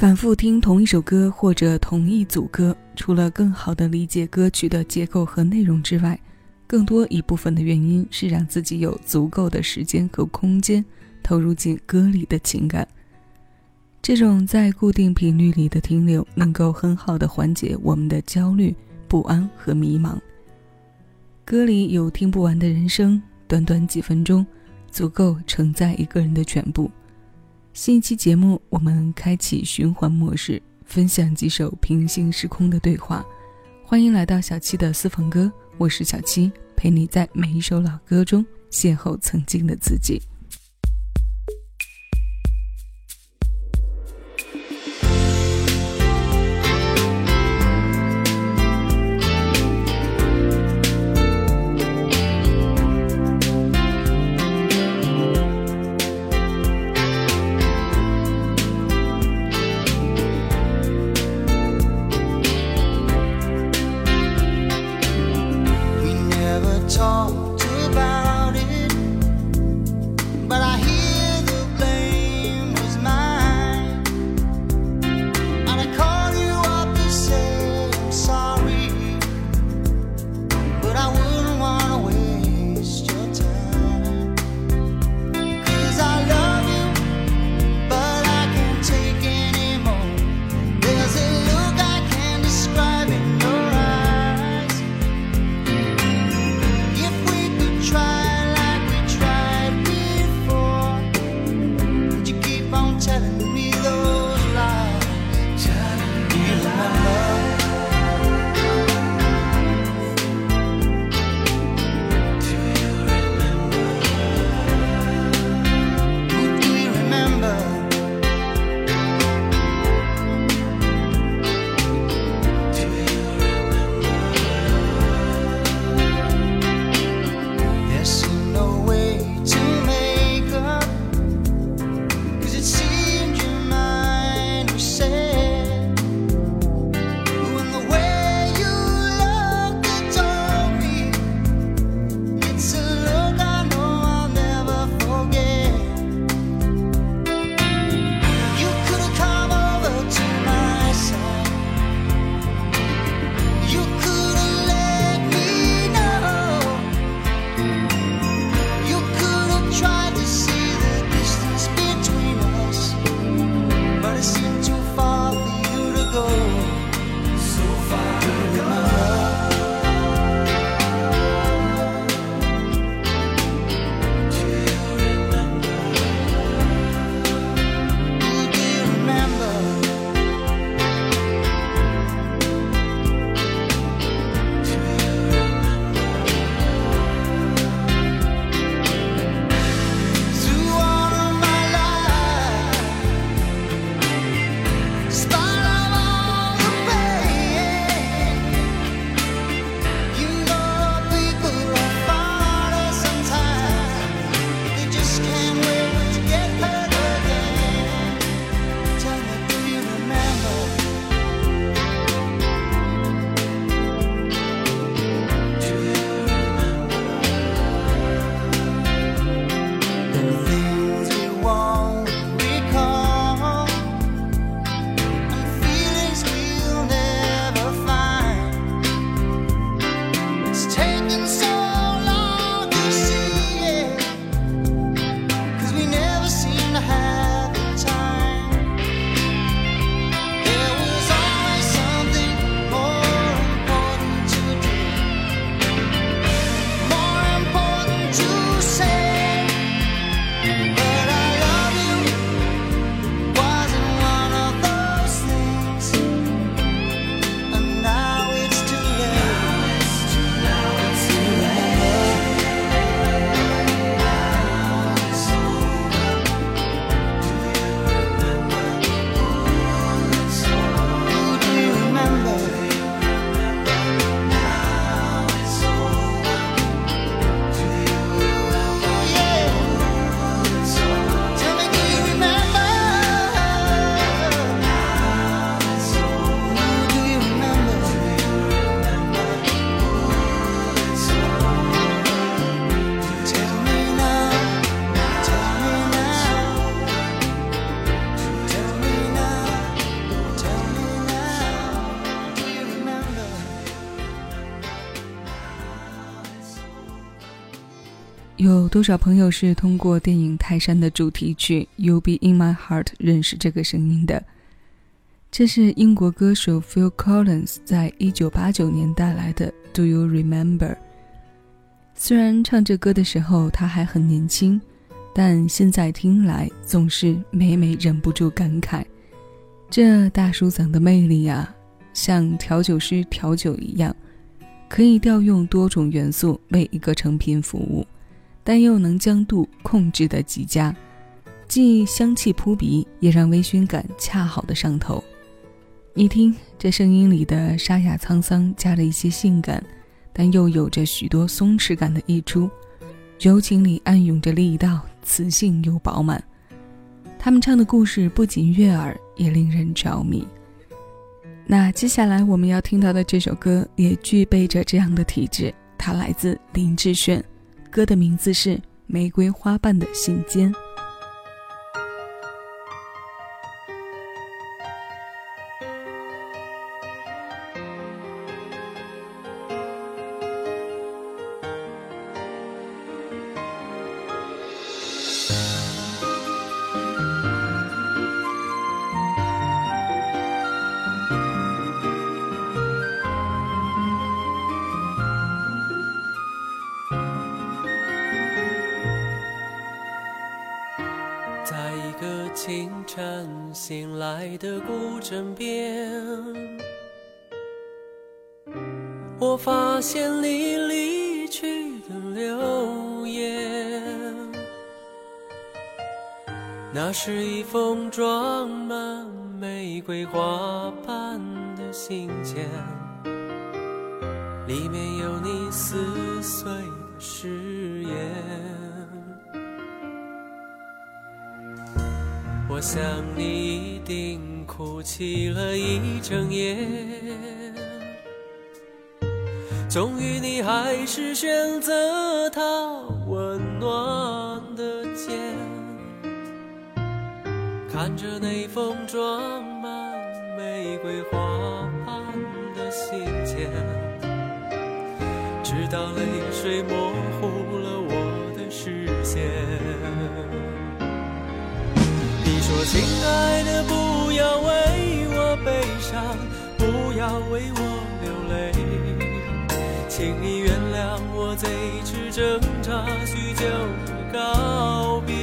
反复听同一首歌或者同一组歌，除了更好的理解歌曲的结构和内容之外，更多一部分的原因是让自己有足够的时间和空间投入进歌里的情感。这种在固定频率里的停留，能够很好的缓解我们的焦虑、不安和迷茫。歌里有听不完的人生，短短几分钟，足够承载一个人的全部。新一期节目，我们开启循环模式，分享几首平行时空的对话。欢迎来到小七的私房歌，我是小七，陪你在每一首老歌中邂逅曾经的自己。多少朋友是通过电影《泰山》的主题曲《You'll Be in My Heart》认识这个声音的？这是英国歌手 Phil Collins 在一九八九年带来的《Do You Remember》。虽然唱这歌的时候他还很年轻，但现在听来总是每每忍不住感慨：这大叔嗓的魅力啊，像调酒师调酒一样，可以调用多种元素为一个成品服务。但又能将度控制得极佳，既香气扑鼻，也让微醺感恰好的上头。一听这声音里的沙哑沧桑，加了一些性感，但又有着许多松弛感的溢出，柔情里暗涌着力道，磁性又饱满。他们唱的故事不仅悦耳，也令人着迷。那接下来我们要听到的这首歌也具备着这样的体质，它来自林志炫。歌的名字是《玫瑰花瓣的信笺》。我发现你离去的留言。那是一封装满玫瑰花瓣的信笺，里面有你撕碎的誓言。我想你一定哭泣了一整夜，终于你还是选择他温暖的肩，看着那封装满玫瑰花瓣的信笺，直到泪水模糊了我的视线。你说，亲爱的，不要为我悲伤，不要为我，请你原谅我这次挣扎许久的告别。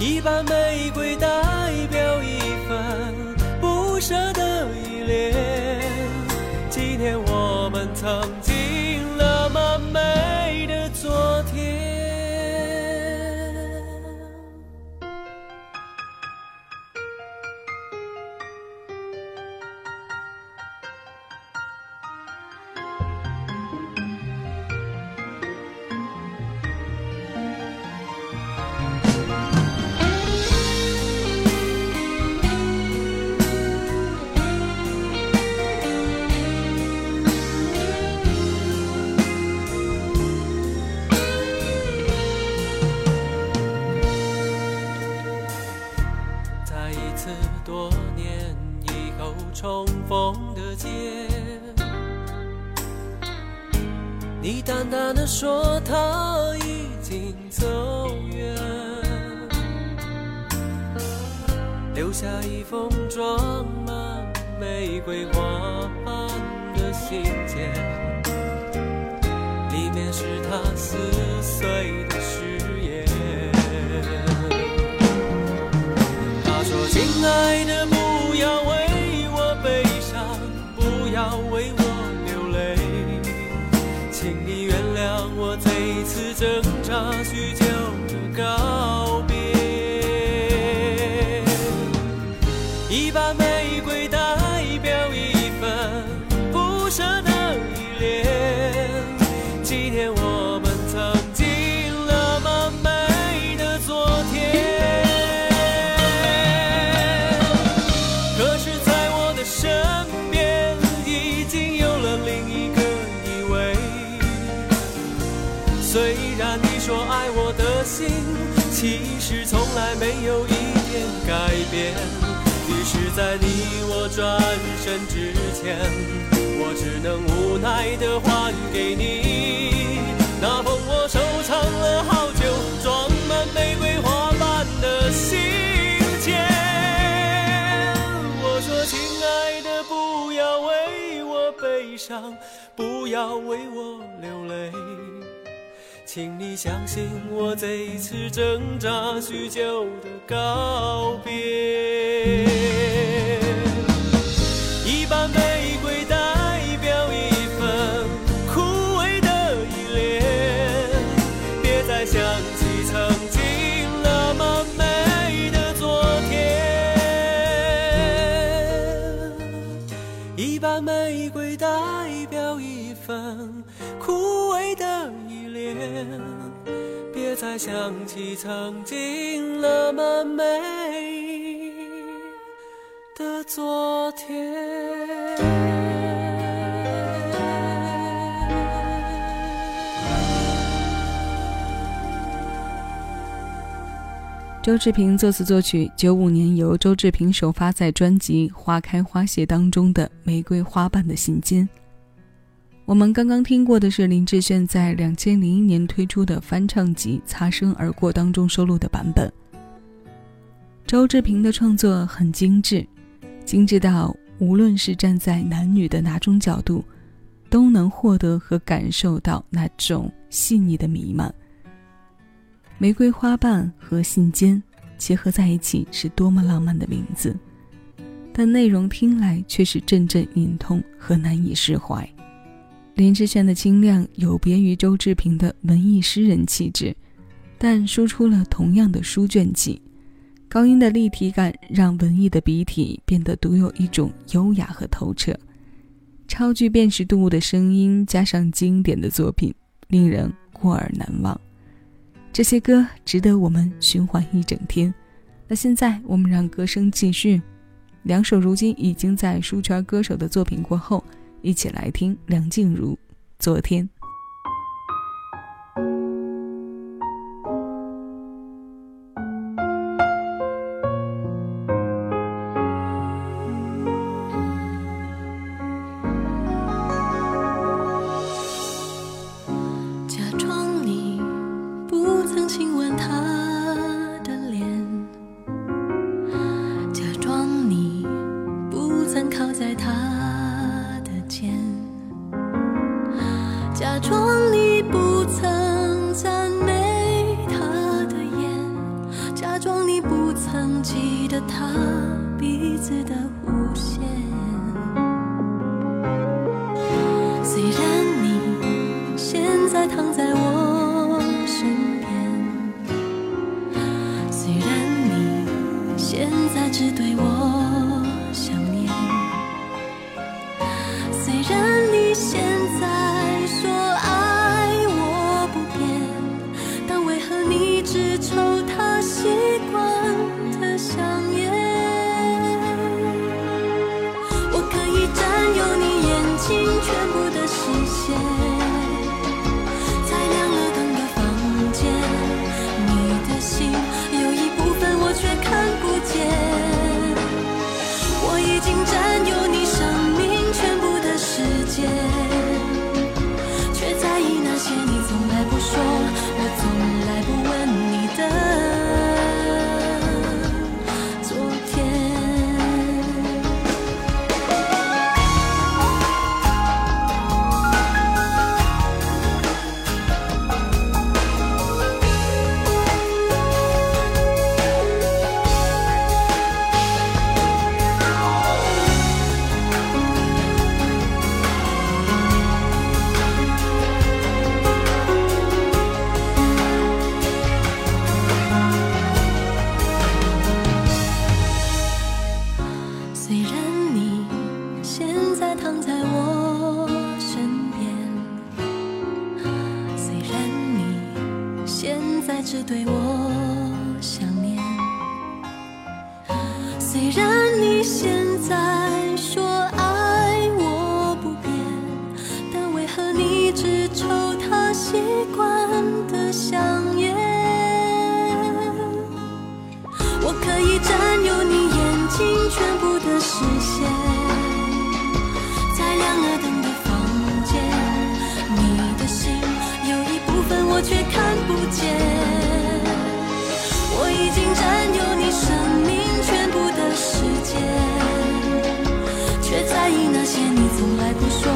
一半美重逢的街，你淡淡的说他已经走远，留下一封装满玫瑰花瓣的信件，里面是他撕碎的誓言。他说：“亲爱的。”挣扎许久的高在你我转身之前，我只能无奈的还给你那封我收藏了好久、装满玫瑰花瓣的信件。我说，亲爱的，不要为我悲伤，不要为我流泪，请你相信我这一次挣扎许久的告别。一把玫瑰代表一份枯萎的依恋，别再想起曾经那么美的昨天。一把玫瑰代表一份枯萎的依恋，别再想起曾经那么美的昨天。周志平作词作曲，九五年由周志平首发在专辑《花开花谢》当中的《玫瑰花瓣的信笺》。我们刚刚听过的是林志炫在两千零一年推出的翻唱集《擦身而过》当中收录的版本。周志平的创作很精致，精致到无论是站在男女的哪种角度，都能获得和感受到那种细腻的弥漫。玫瑰花瓣和信笺结合在一起，是多么浪漫的名字，但内容听来却是阵阵隐痛和难以释怀。林志炫的清亮有别于周志平的文艺诗人气质，但输出了同样的书卷气。高音的立体感让文艺的笔体变得独有一种优雅和透彻，超具辨识度的声音加上经典的作品，令人过耳难忘。这些歌值得我们循环一整天。那现在我们让歌声继续，两首如今已经在书圈歌手的作品过后，一起来听梁静茹《昨天》。心全部。却看不见。我已经占有你生命全部的时间，却在意那些你从来不说，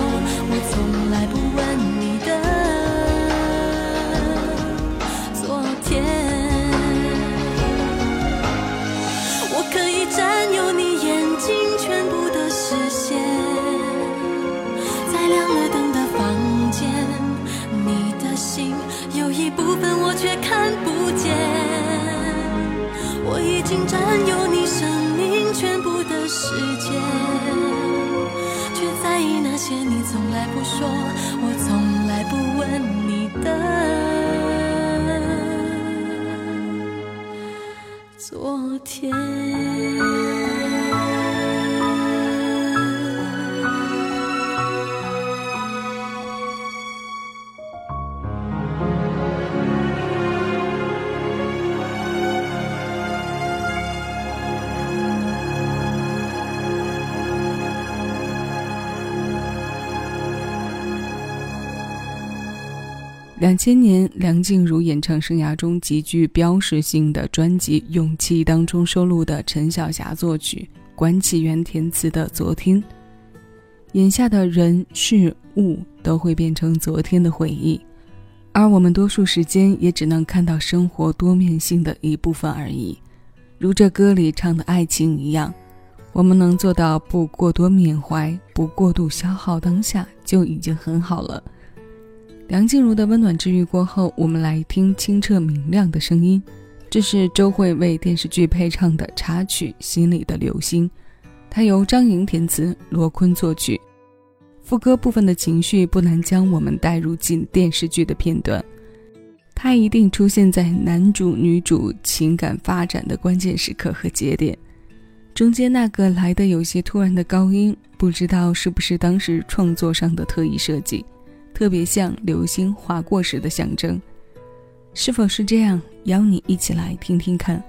占有两千年，梁静茹演唱生涯中极具标识性的专辑《勇气》当中收录的陈小霞作曲、关启源填词的《昨天》，眼下的人事物都会变成昨天的回忆，而我们多数时间也只能看到生活多面性的一部分而已。如这歌里唱的爱情一样，我们能做到不过多缅怀，不过度消耗当下，就已经很好了。梁静茹的温暖治愈过后，我们来听清澈明亮的声音。这是周蕙为电视剧配唱的插曲《心里的流星》，它由张莹填词，罗坤作曲。副歌部分的情绪不难将我们带入进电视剧的片段，它一定出现在男主女主情感发展的关键时刻和节点。中间那个来的有些突然的高音，不知道是不是当时创作上的特意设计。特别像流星划过时的象征，是否是这样？邀你一起来听听看。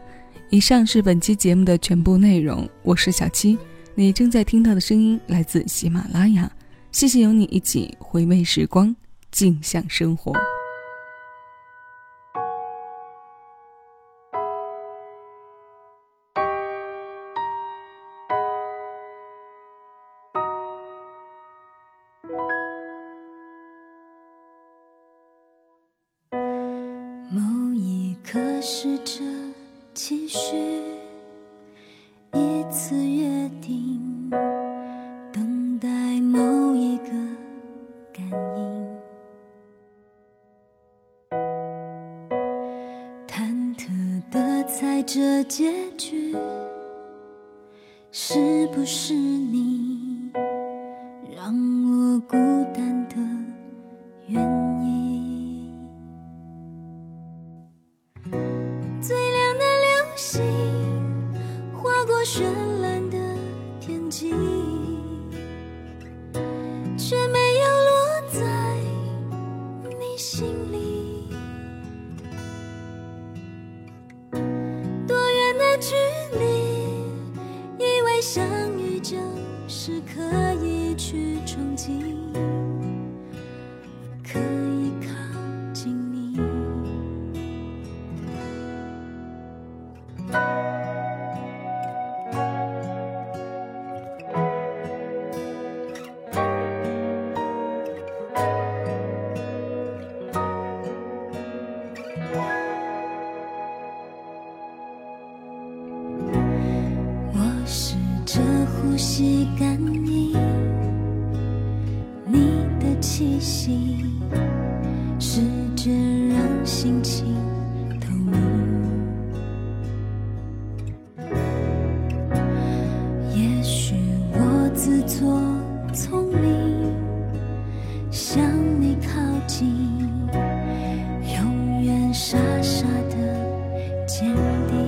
以上是本期节目的全部内容，我是小七，你正在听到的声音来自喜马拉雅。谢谢有你一起回味时光，静享生活。试着继续一次约定，等待某一个感应，忐忑的猜着结局，是不是你让我孤单坚定。